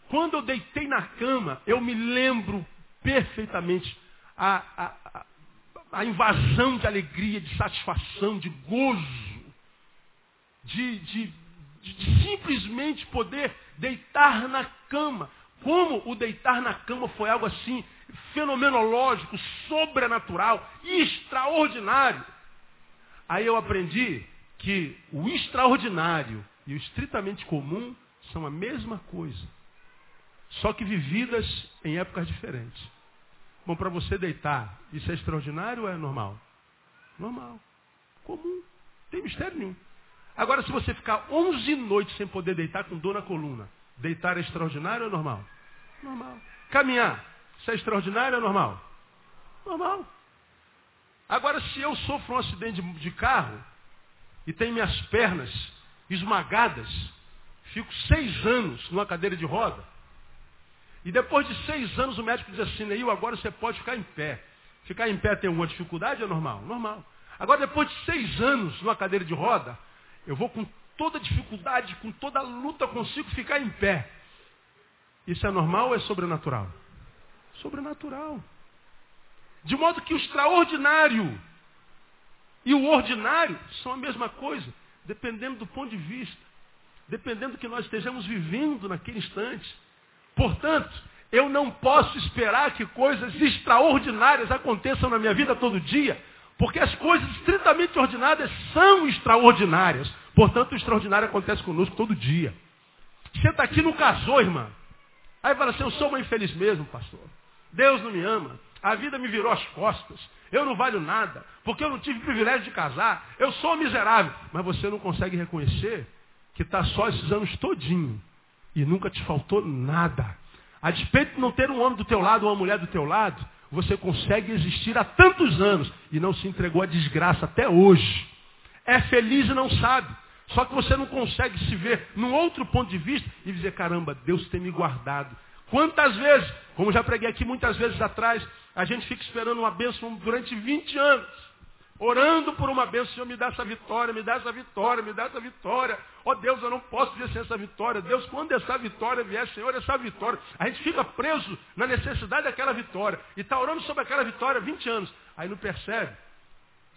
Quando eu deitei na cama, eu me lembro perfeitamente a, a, a, a invasão de alegria, de satisfação, de gozo, de, de, de, de simplesmente poder deitar na cama. Como o deitar na cama foi algo assim fenomenológico, sobrenatural, extraordinário. Aí eu aprendi que o extraordinário e o estritamente comum são a mesma coisa, só que vividas em épocas diferentes. Bom, para você deitar, isso é extraordinário ou é normal? Normal. Comum. Não tem mistério nenhum. Agora, se você ficar 11 noites sem poder deitar com dor na coluna, deitar é extraordinário ou é normal? Normal. Caminhar, isso é extraordinário ou é normal? Normal. Agora, se eu sofro um acidente de carro e tenho minhas pernas esmagadas, fico seis anos numa cadeira de roda, e depois de seis anos o médico diz assim, Neil, agora você pode ficar em pé. Ficar em pé tem alguma dificuldade? É normal? Normal. Agora, depois de seis anos numa cadeira de roda, eu vou com toda dificuldade, com toda luta, consigo ficar em pé. Isso é normal ou é sobrenatural? Sobrenatural. De modo que o extraordinário e o ordinário são a mesma coisa, dependendo do ponto de vista, dependendo do que nós estejamos vivendo naquele instante. Portanto, eu não posso esperar que coisas extraordinárias aconteçam na minha vida todo dia, porque as coisas estritamente ordinárias são extraordinárias. Portanto, o extraordinário acontece conosco todo dia. Você está aqui, não casou, irmã. Aí fala assim, eu sou uma infeliz mesmo, pastor. Deus não me ama. A vida me virou as costas. Eu não valho nada, porque eu não tive privilégio de casar. Eu sou miserável. Mas você não consegue reconhecer que está só esses anos todinho e nunca te faltou nada. A despeito de não ter um homem do teu lado uma mulher do teu lado, você consegue existir há tantos anos e não se entregou à desgraça até hoje. É feliz e não sabe. Só que você não consegue se ver num outro ponto de vista e dizer, caramba, Deus tem me guardado. Quantas vezes, como já preguei aqui muitas vezes atrás, a gente fica esperando uma bênção durante 20 anos. Orando por uma bênção, Senhor, me dá essa vitória, me dá essa vitória, me dá essa vitória. Ó oh, Deus, eu não posso viver sem essa vitória. Deus, quando essa vitória vier, Senhor, essa vitória. A gente fica preso na necessidade daquela vitória. E está orando sobre aquela vitória 20 anos. Aí não percebe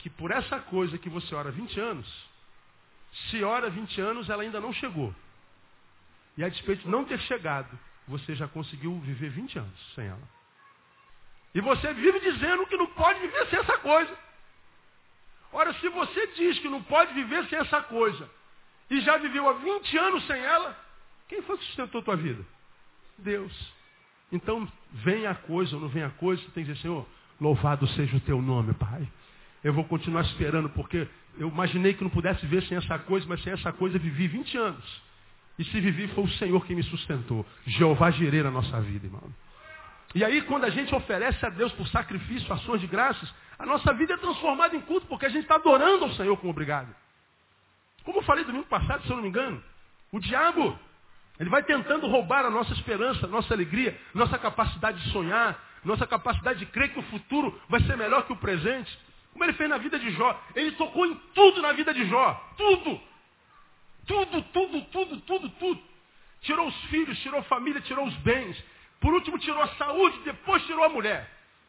que por essa coisa que você ora 20 anos, se ora 20 anos, ela ainda não chegou. E a despeito de não ter chegado, você já conseguiu viver 20 anos sem ela. E você vive dizendo que não pode viver sem essa coisa. Ora, se você diz que não pode viver sem essa coisa, e já viveu há 20 anos sem ela, quem foi que sustentou a tua vida? Deus. Então, vem a coisa ou não vem a coisa, você tem que dizer, Senhor, Louvado seja o teu nome, Pai. Eu vou continuar esperando, porque eu imaginei que não pudesse ver sem essa coisa, mas sem essa coisa vivi 20 anos. E se vivi, foi o Senhor que me sustentou. Jeová girei na nossa vida, irmão. E aí, quando a gente oferece a Deus por sacrifício, ações de graças, a nossa vida é transformada em culto, porque a gente está adorando ao Senhor com obrigado. Como eu falei domingo passado, se eu não me engano, o diabo, ele vai tentando roubar a nossa esperança, a nossa alegria, nossa capacidade de sonhar, nossa capacidade de crer que o futuro vai ser melhor que o presente. Como ele fez na vida de Jó. Ele tocou em tudo na vida de Jó. Tudo. Tudo, tudo, tudo, tudo, tudo. Tirou os filhos, tirou a família, tirou os bens. Por último, tirou a saúde, depois tirou a mulher.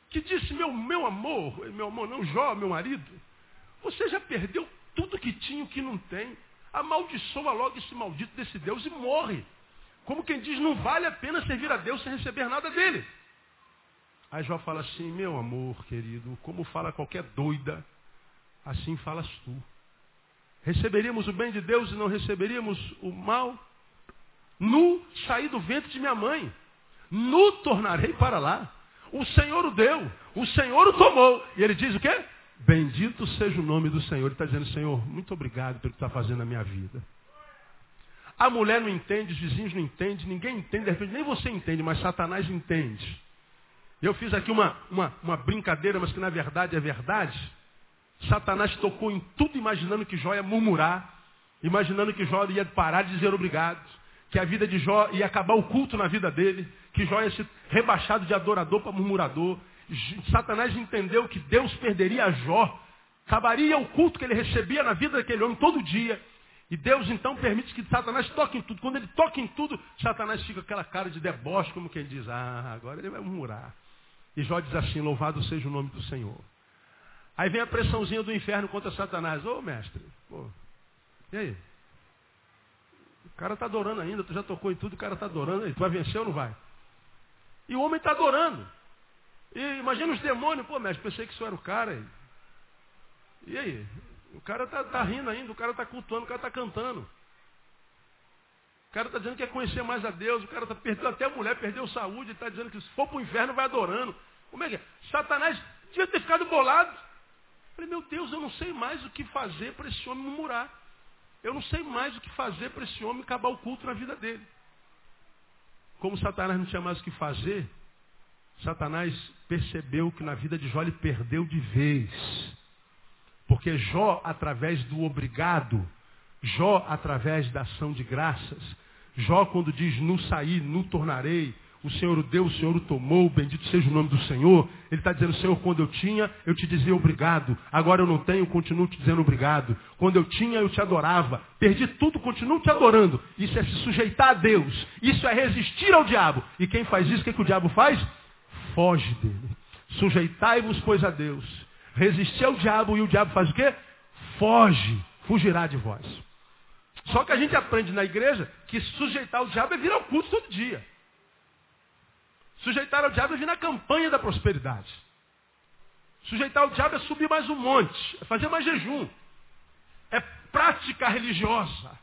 Que disse, meu, meu amor, meu amor, não Jó, meu marido, você já perdeu tudo que tinha e o que não tem. Amaldiçoa logo esse maldito desse Deus e morre. Como quem diz, não vale a pena servir a Deus sem receber nada dele. Aí Jó fala assim, meu amor querido, como fala qualquer doida, assim falas tu. Receberíamos o bem de Deus e não receberíamos o mal? Nu saí do ventre de minha mãe. Nu tornarei para lá. O Senhor o deu, o Senhor o tomou. E ele diz o quê? Bendito seja o nome do Senhor. Ele está dizendo, Senhor, muito obrigado pelo que está fazendo na minha vida. A mulher não entende, os vizinhos não entendem, ninguém entende, de repente nem você entende, mas Satanás entende. Eu fiz aqui uma, uma, uma brincadeira, mas que na verdade é verdade. Satanás tocou em tudo imaginando que Jó ia murmurar, imaginando que Jó ia parar de dizer obrigado, que a vida de Jó ia acabar o culto na vida dele, que Jó ia ser rebaixado de adorador para murmurador. Satanás entendeu que Deus perderia Jó, acabaria o culto que ele recebia na vida daquele homem todo dia. E Deus então permite que Satanás toque em tudo. Quando ele toca em tudo, Satanás fica com aquela cara de deboche, como quem diz, ah, agora ele vai murmurar. E Jó diz assim, louvado seja o nome do Senhor. Aí vem a pressãozinha do inferno contra Satanás. Ô mestre, pô, e aí? Cara está adorando ainda, tu já tocou em tudo, o cara está adorando. Tu vai vencer ou não vai? E o homem está adorando. E imagina os demônios, pô, mestre, pensei que isso era o cara aí. E aí? O cara está tá rindo ainda, o cara está cultuando, o cara está cantando. O cara está dizendo que quer conhecer mais a Deus, o cara está perdendo até a mulher, perdeu saúde, está dizendo que se for para o inferno vai adorando. Como é que é? Satanás devia ter ficado bolado. Eu falei, meu Deus, eu não sei mais o que fazer para esse homem murmurar. Eu não sei mais o que fazer para esse homem acabar o culto na vida dele. Como Satanás não tinha mais o que fazer, Satanás percebeu que na vida de Jó ele perdeu de vez. Porque Jó, através do obrigado, Jó, através da ação de graças, Jó, quando diz, no saí, no tornarei, o Senhor o deu, o Senhor o tomou, bendito seja o nome do Senhor. Ele está dizendo, Senhor, quando eu tinha, eu te dizia obrigado. Agora eu não tenho, continuo te dizendo obrigado. Quando eu tinha, eu te adorava. Perdi tudo, continuo te adorando. Isso é se sujeitar a Deus. Isso é resistir ao diabo. E quem faz isso, o que, que o diabo faz? Foge dele. Sujeitai-vos, pois, a Deus. Resistir ao diabo e o diabo faz o quê? Foge, fugirá de vós. Só que a gente aprende na igreja que sujeitar o diabo é vir ao culto todo dia. Sujeitar ao diabo é vir na campanha da prosperidade. Sujeitar ao diabo é subir mais um monte, é fazer mais jejum. É prática religiosa.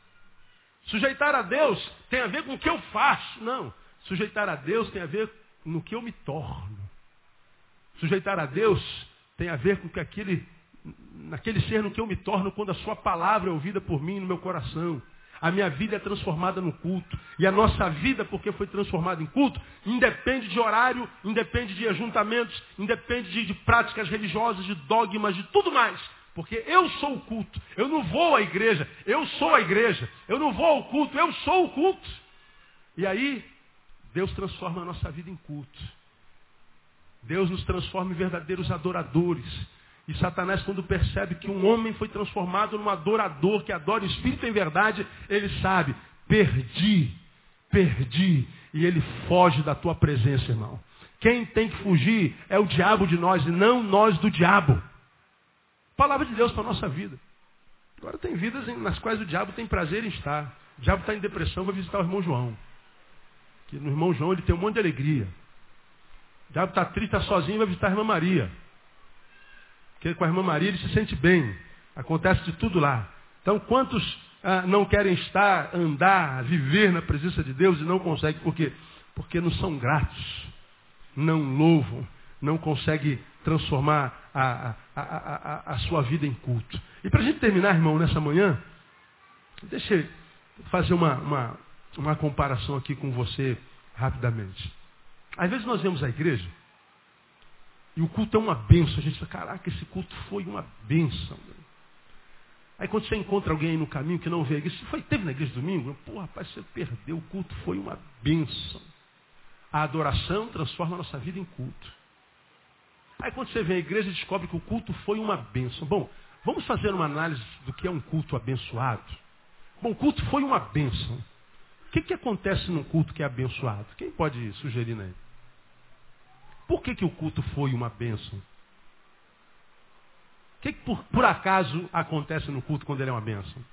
Sujeitar a Deus tem a ver com o que eu faço. Não. Sujeitar a Deus tem a ver no que eu me torno. Sujeitar a Deus tem a ver com que aquele, naquele ser no que eu me torno quando a sua palavra é ouvida por mim no meu coração. A minha vida é transformada no culto. E a nossa vida, porque foi transformada em culto, independe de horário, independe de ajuntamentos, independe de, de práticas religiosas, de dogmas, de tudo mais. Porque eu sou o culto. Eu não vou à igreja, eu sou a igreja. Eu não vou ao culto, eu sou o culto. E aí, Deus transforma a nossa vida em culto. Deus nos transforma em verdadeiros adoradores. E Satanás, quando percebe que um homem foi transformado num adorador que adora o Espírito em verdade, ele sabe, perdi, perdi. E ele foge da tua presença, irmão. Quem tem que fugir é o diabo de nós e não nós do diabo. Palavra de Deus para a nossa vida. Agora tem vidas nas quais o diabo tem prazer em estar. O diabo está em depressão, vai visitar o irmão João. Que no irmão João ele tem um monte de alegria. O diabo está triste, está sozinho, vai visitar a irmã Maria. Porque com a irmã Maria ele se sente bem. Acontece de tudo lá. Então, quantos ah, não querem estar, andar, viver na presença de Deus e não conseguem? Por quê? Porque não são gratos, não louvam, não consegue transformar a, a, a, a sua vida em culto. E para a gente terminar, irmão, nessa manhã, deixa eu fazer uma, uma, uma comparação aqui com você rapidamente. Às vezes nós vemos a igreja e o culto é uma benção. A gente fala, caraca, esse culto foi uma benção. Aí quando você encontra alguém aí no caminho que não vê a igreja, foi, teve na igreja domingo? Pô, rapaz, você perdeu, o culto foi uma benção. A adoração transforma a nossa vida em culto. Aí quando você vem à igreja, descobre que o culto foi uma benção. Bom, vamos fazer uma análise do que é um culto abençoado. Bom, o culto foi uma benção. O que, que acontece num culto que é abençoado? Quem pode sugerir aí? Por que, que o culto foi uma bênção? O que, que por, por, acaso acontece no culto quando ele é uma bênção?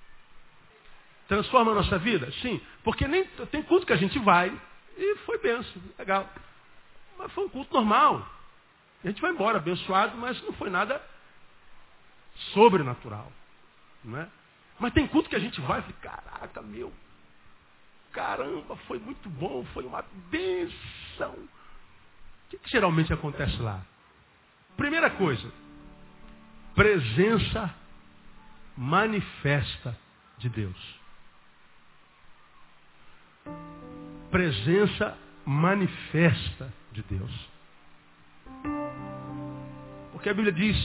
Transforma a nossa vida? Sim, porque nem, tem culto que a gente vai e foi bênção, legal. Mas foi um culto normal. A gente vai embora abençoado, mas não foi nada sobrenatural. Não é? Mas tem culto que a gente vai e fala, caraca, meu, caramba, foi muito bom, foi uma bênção. O que, que geralmente acontece lá? Primeira coisa, presença manifesta de Deus. Presença manifesta de Deus. Porque a Bíblia diz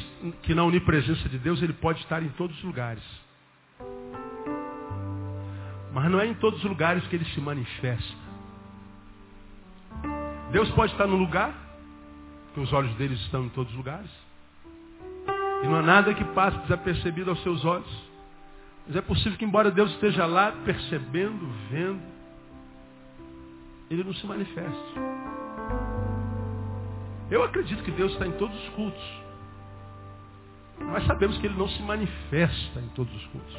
que na onipresença de Deus ele pode estar em todos os lugares. Mas não é em todos os lugares que ele se manifesta. Deus pode estar no lugar, porque os olhos deles estão em todos os lugares. E não há nada que passe desapercebido aos seus olhos. Mas é possível que, embora Deus esteja lá percebendo, vendo, ele não se manifeste. Eu acredito que Deus está em todos os cultos. Mas sabemos que ele não se manifesta em todos os cultos.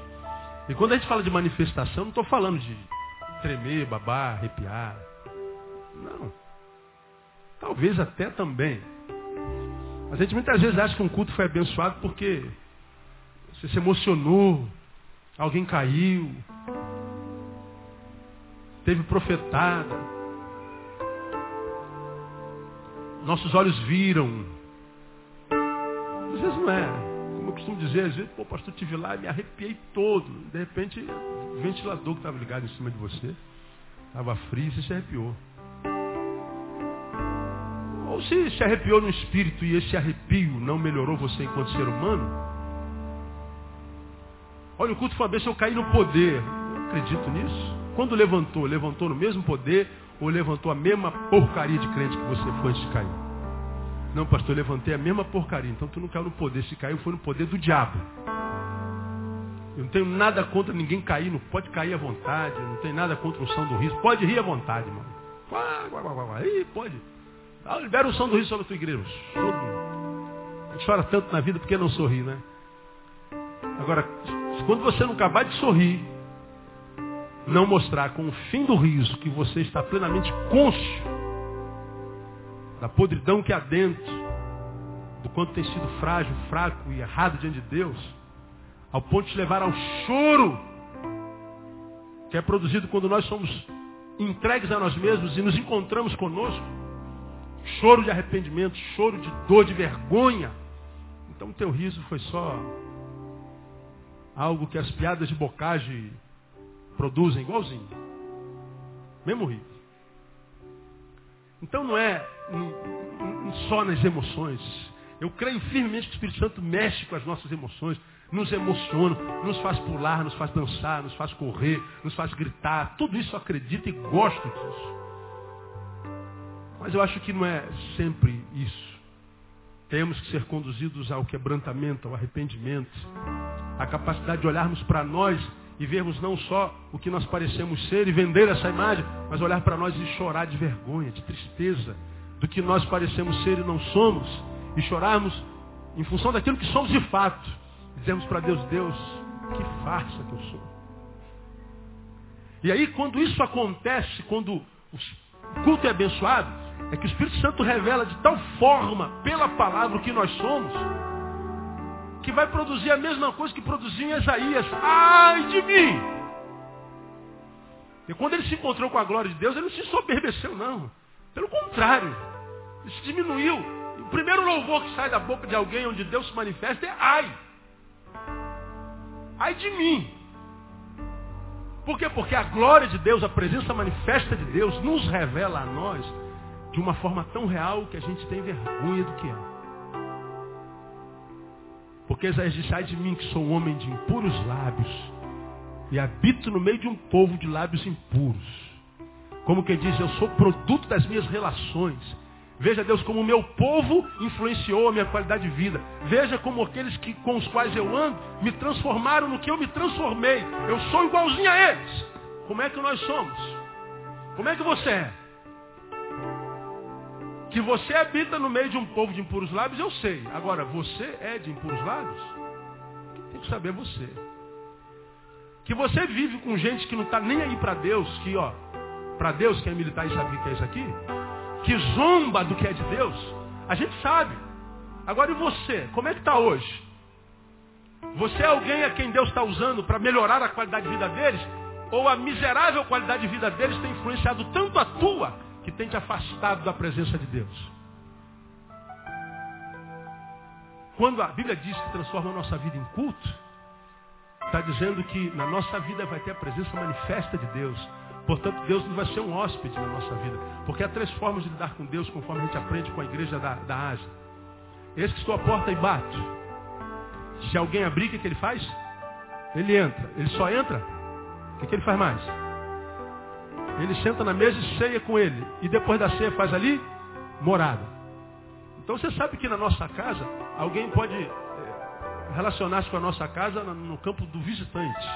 E quando a gente fala de manifestação, não estou falando de tremer, babar, arrepiar. Não. Talvez até também. A gente muitas vezes acha que um culto foi abençoado porque você se emocionou, alguém caiu, teve profetada, nossos olhos viram. Às vezes não é. Como eu costumo dizer, às vezes, pô, pastor, tive lá e me arrepiei todo. De repente, o ventilador que estava ligado em cima de você estava frio e você se arrepiou. Ou se se arrepiou no espírito e esse arrepio não melhorou você enquanto ser humano. Olha, o culto foi uma bênção, eu caí no poder. Eu acredito nisso. Quando levantou, levantou no mesmo poder ou levantou a mesma porcaria de crente que você foi antes de cair? Não, pastor, eu levantei a mesma porcaria. Então tu não caiu no poder. Se caiu, foi no poder do diabo. Eu não tenho nada contra ninguém cair. Não pode cair à vontade. Não tem nada contra o som do riso. Pode rir à vontade, mano. Quá, quá, quá, quá. Ih, pode. Ah, libera o som do riso sobre a tua igreja. A gente chora tanto na vida porque não sorri, né? Agora, quando você não acabar de sorrir, não mostrar com o fim do riso que você está plenamente cônscio da podridão que há dentro, do quanto tem sido frágil, fraco e errado diante de Deus, ao ponto de levar ao choro, que é produzido quando nós somos entregues a nós mesmos e nos encontramos conosco, choro de arrependimento, choro de dor, de vergonha. Então o teu riso foi só algo que as piadas de bocagem produzem igualzinho. Mesmo riso. Então não é só nas emoções. Eu creio firmemente que o Espírito Santo mexe com as nossas emoções, nos emociona, nos faz pular, nos faz dançar, nos faz correr, nos faz gritar. Tudo isso eu acredito e gosto disso. Mas eu acho que não é sempre isso. Temos que ser conduzidos ao quebrantamento, ao arrependimento, à capacidade de olharmos para nós e vermos não só o que nós parecemos ser e vender essa imagem, mas olhar para nós e chorar de vergonha, de tristeza, do que nós parecemos ser e não somos, e chorarmos em função daquilo que somos de fato. Dizemos para Deus, Deus, que farsa que eu sou. E aí, quando isso acontece, quando o culto é abençoado, é que o Espírito Santo revela de tal forma, pela palavra, o que nós somos, que vai produzir a mesma coisa que produziu em Isaías. Ai de mim! E quando ele se encontrou com a glória de Deus, ele não se soberbeceu, não. Pelo contrário, ele se diminuiu. O primeiro louvor que sai da boca de alguém onde Deus se manifesta é ai. Ai de mim. Por quê? Porque a glória de Deus, a presença manifesta de Deus, nos revela a nós de uma forma tão real que a gente tem vergonha do que é. Porque Isaías disse, ai de mim que sou um homem de impuros lábios e habito no meio de um povo de lábios impuros. Como quem diz, eu sou produto das minhas relações. Veja Deus como o meu povo influenciou a minha qualidade de vida. Veja como aqueles que, com os quais eu ando me transformaram no que eu me transformei. Eu sou igualzinho a eles. Como é que nós somos? Como é que você é? Que você habita no meio de um povo de impuros lábios, eu sei. Agora, você é de impuros lábios? Tem que saber você. Que você vive com gente que não está nem aí para Deus, que ó, para Deus, quem é militar e sabe o que é isso aqui, que zomba do que é de Deus, a gente sabe. Agora e você? Como é que está hoje? Você é alguém a quem Deus está usando para melhorar a qualidade de vida deles? Ou a miserável qualidade de vida deles tem influenciado tanto a tua que tem te afastado da presença de Deus? Quando a Bíblia diz que transforma a nossa vida em culto, está dizendo que na nossa vida vai ter a presença manifesta de Deus. Portanto, Deus não vai ser um hóspede na nossa vida. Porque há três formas de lidar com Deus, conforme a gente aprende com a igreja da, da Ásia. Esse que estou à porta e bate. Se alguém abrir, o que, que ele faz? Ele entra. Ele só entra? O que, que ele faz mais? Ele senta na mesa e ceia com ele. E depois da ceia faz ali morada. Então você sabe que na nossa casa, alguém pode eh, relacionar-se com a nossa casa no campo do visitante.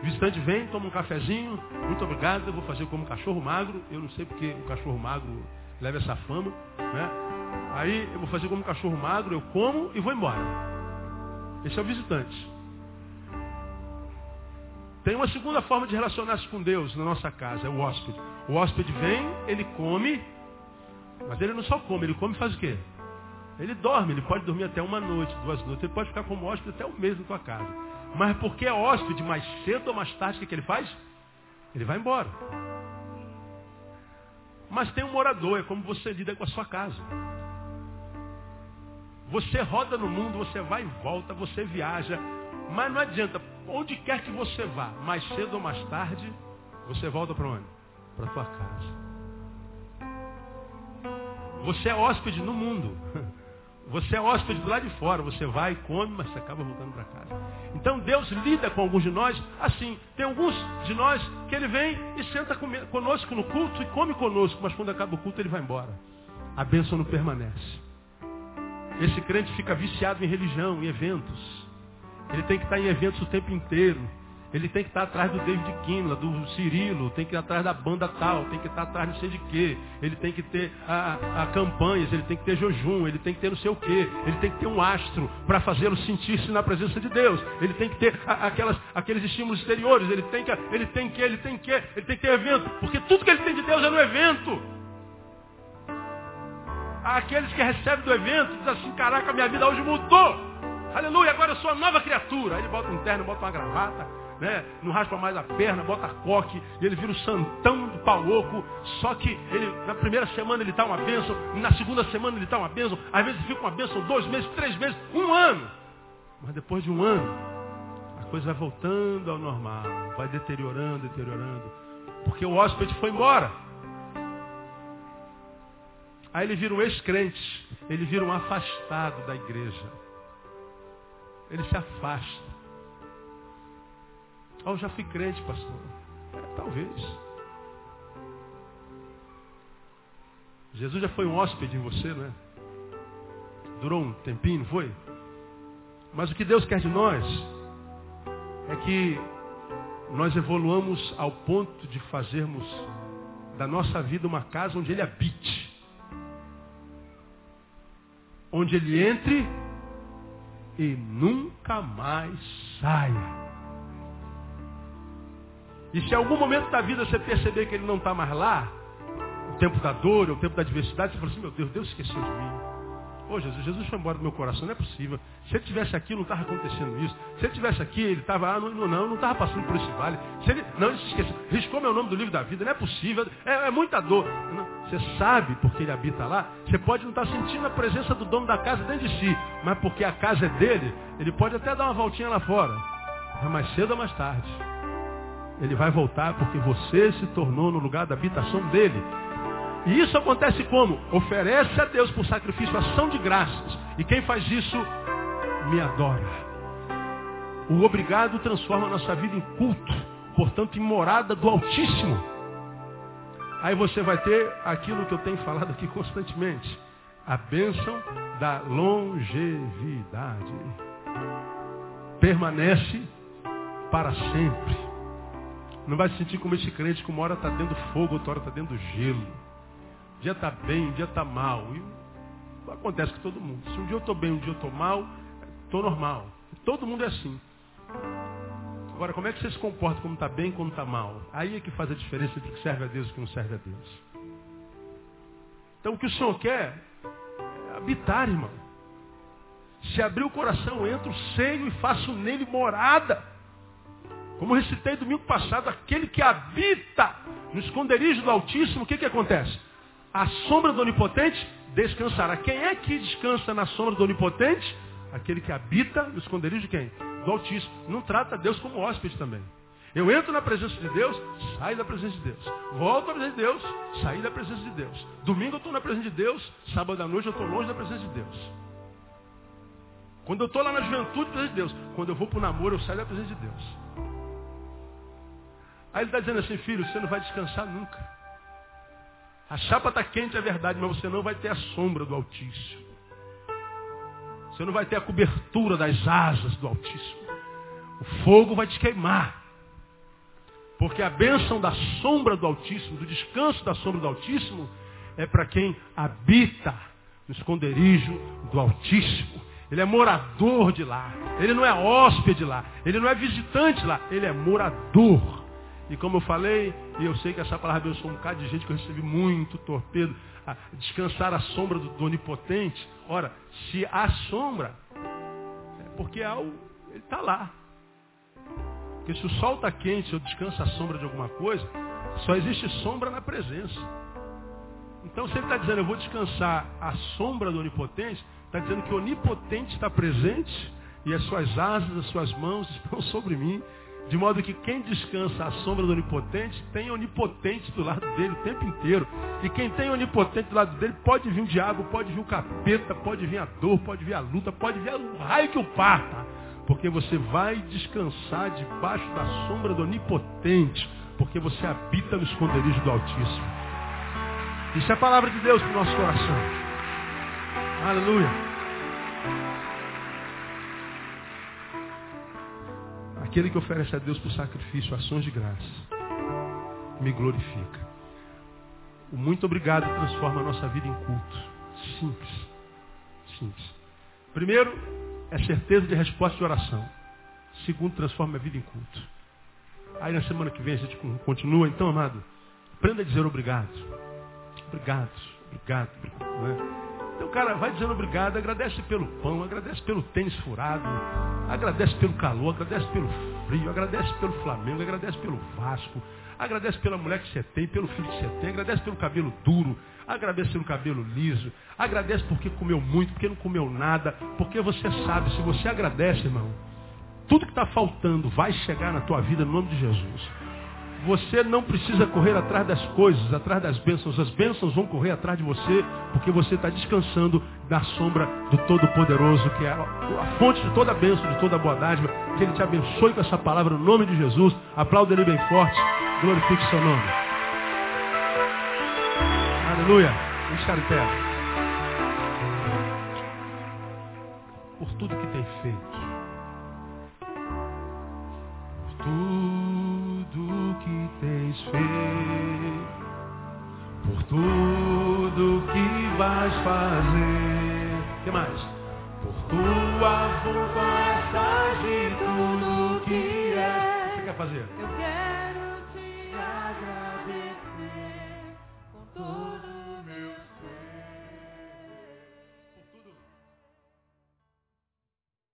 O visitante vem, toma um cafezinho, muito obrigado, eu vou fazer como cachorro magro. Eu não sei porque o cachorro magro leva essa fama. Né? Aí eu vou fazer como cachorro magro, eu como e vou embora. Esse é o visitante. Tem uma segunda forma de relacionar-se com Deus na nossa casa, é o hóspede. O hóspede vem, ele come, mas ele não só come, ele come e faz o quê? Ele dorme, ele pode dormir até uma noite, duas noites, ele pode ficar como hóspede até um mês na tua casa. Mas porque é hóspede, mais cedo ou mais tarde, o que, que ele faz? Ele vai embora. Mas tem um morador, é como você lida com a sua casa. Você roda no mundo, você vai e volta, você viaja. Mas não adianta, onde quer que você vá, mais cedo ou mais tarde, você volta para onde? Para tua casa. Você é hóspede no mundo. (laughs) Você é hóspede do lado de fora, você vai come, mas você acaba voltando para casa. Então Deus lida com alguns de nós assim. Tem alguns de nós que ele vem e senta conosco no culto e come conosco, mas quando acaba o culto ele vai embora. A bênção não permanece. Esse crente fica viciado em religião, em eventos. Ele tem que estar em eventos o tempo inteiro. Ele tem que estar atrás do David Kinla, do Cirilo, tem que ir atrás da banda tal, tem que estar atrás não sei de quê. Ele tem que ter a, a campanhas, ele tem que ter jejum, ele tem que ter não sei o quê. Ele tem que ter um astro para fazê-lo sentir-se na presença de Deus. Ele tem que ter a, aquelas, aqueles estímulos exteriores. Ele tem que, ele tem que, ele tem que, ele tem que ter evento. Porque tudo que ele tem de Deus é no evento. Aqueles que recebem do evento dizem assim, caraca, minha vida hoje mudou. Aleluia, agora eu sou uma nova criatura. Aí ele bota um terno, bota uma gravata, né? não raspa mais a perna, bota coque, e ele vira o santão do pau oco. Só que ele, na primeira semana ele está uma bênção, na segunda semana ele está uma bênção, às vezes fica uma bênção dois meses, três meses, um ano. Mas depois de um ano, a coisa vai voltando ao normal, vai deteriorando, deteriorando. Porque o hóspede foi embora. Aí ele vira um ex-crente, ele vira um afastado da igreja. Ele se afasta. Oh, eu já fui crente, pastor. É, talvez. Jesus já foi um hóspede em você, não é? Durou um tempinho, não foi? Mas o que Deus quer de nós é que nós evoluamos ao ponto de fazermos da nossa vida uma casa onde Ele habite. Onde Ele entre e nunca mais saia. E se em algum momento da vida você perceber que ele não está mais lá, o tempo da dor, o tempo da adversidade, você fala assim, meu Deus, Deus esqueceu de mim. Ô Jesus, Jesus foi embora do meu coração, não é possível. Se ele tivesse aqui, não estava acontecendo isso. Se ele tivesse aqui, ele estava, ah, não, não, não estava passando por esse vale. Se ele, não, ele se esqueceu. Riscou meu nome do livro da vida, não é possível. É, é muita dor. Você sabe porque ele habita lá. Você pode não estar sentindo a presença do dono da casa dentro de si. Mas porque a casa é dele, ele pode até dar uma voltinha lá fora. Mas mais cedo ou mais tarde. Ele vai voltar porque você se tornou no lugar da habitação dele. E isso acontece como? Oferece a Deus por sacrifício ação de graças. E quem faz isso, me adora. O obrigado transforma a nossa vida em culto, portanto, em morada do Altíssimo. Aí você vai ter aquilo que eu tenho falado aqui constantemente. A bênção da longevidade. Permanece para sempre. Não vai se sentir como esse crente que uma hora está dentro do fogo, outra hora está dentro do gelo dia está bem, dia está mal. E acontece com todo mundo. Se um dia eu estou bem, um dia eu estou mal, estou normal. Todo mundo é assim. Agora, como é que você se comporta quando está bem e quando está mal? Aí é que faz a diferença entre o que serve a Deus e o que não serve a Deus. Então, o que o Senhor quer é habitar, irmão. Se abrir o coração, entra o seio e faço nele morada. Como recitei domingo passado, aquele que habita no esconderijo do Altíssimo, o que, que acontece? A sombra do Onipotente descansará. Quem é que descansa na sombra do Onipotente? Aquele que habita no esconderijo de quem? Do Altíssimo. Não trata Deus como hóspede também. Eu entro na presença de Deus, saio da presença de Deus. Volto à presença de Deus, saio da presença de Deus. Domingo eu estou na presença de Deus, sábado à noite eu estou longe da presença de Deus. Quando eu estou lá na juventude, presença de Deus. Quando eu vou para o namoro, eu saio da presença de Deus. Aí ele está dizendo assim, filho, você não vai descansar nunca. A chapa está quente, é verdade, mas você não vai ter a sombra do Altíssimo. Você não vai ter a cobertura das asas do Altíssimo. O fogo vai te queimar. Porque a bênção da sombra do Altíssimo, do descanso da sombra do Altíssimo, é para quem habita no esconderijo do Altíssimo. Ele é morador de lá. Ele não é hóspede lá. Ele não é visitante lá. Ele é morador. E como eu falei, e eu sei que essa palavra abençoou um bocado de gente que eu recebi muito torpedo, a descansar a sombra do, do onipotente. Ora, se há sombra, é porque há o, ele está lá. Porque se o sol está quente, eu descanso a sombra de alguma coisa, só existe sombra na presença. Então, se ele está dizendo, eu vou descansar a sombra do onipotente, está dizendo que o onipotente está presente e as suas asas, as suas mãos (laughs) estão sobre mim de modo que quem descansa à sombra do onipotente tem onipotente do lado dele o tempo inteiro. E quem tem onipotente do lado dele pode vir o diabo, pode vir o capeta, pode vir a dor, pode vir a luta, pode vir o raio que o parta. Porque você vai descansar debaixo da sombra do onipotente. Porque você habita no esconderijo do Altíssimo. Isso é a palavra de Deus para o nosso coração. Aleluia. Aquele que oferece a Deus por sacrifício ações de graça, me glorifica. O muito obrigado transforma a nossa vida em culto. Simples. Simples. Primeiro, é certeza de resposta de oração. Segundo, transforma a vida em culto. Aí na semana que vem a gente continua. Então, amado, aprenda a dizer obrigado. Obrigado, obrigado, obrigado. Né? Então o cara vai dizendo obrigado, agradece pelo pão, agradece pelo tênis furado, agradece pelo calor, agradece pelo frio, agradece pelo Flamengo, agradece pelo Vasco, agradece pela mulher que você tem, pelo filho que você tem, agradece pelo cabelo duro, agradece pelo cabelo liso, agradece porque comeu muito, porque não comeu nada, porque você sabe, se você agradece, irmão, tudo que está faltando vai chegar na tua vida no nome de Jesus. Você não precisa correr atrás das coisas, atrás das bênçãos. As bênçãos vão correr atrás de você, porque você está descansando na sombra do Todo-Poderoso, que é a fonte de toda a bênção, de toda a boa dádiva. Que Ele te abençoe com essa palavra no nome de Jesus. Aplauda Ele bem forte. Glorifique seu nome. Aleluia. Vamos ficar em pé.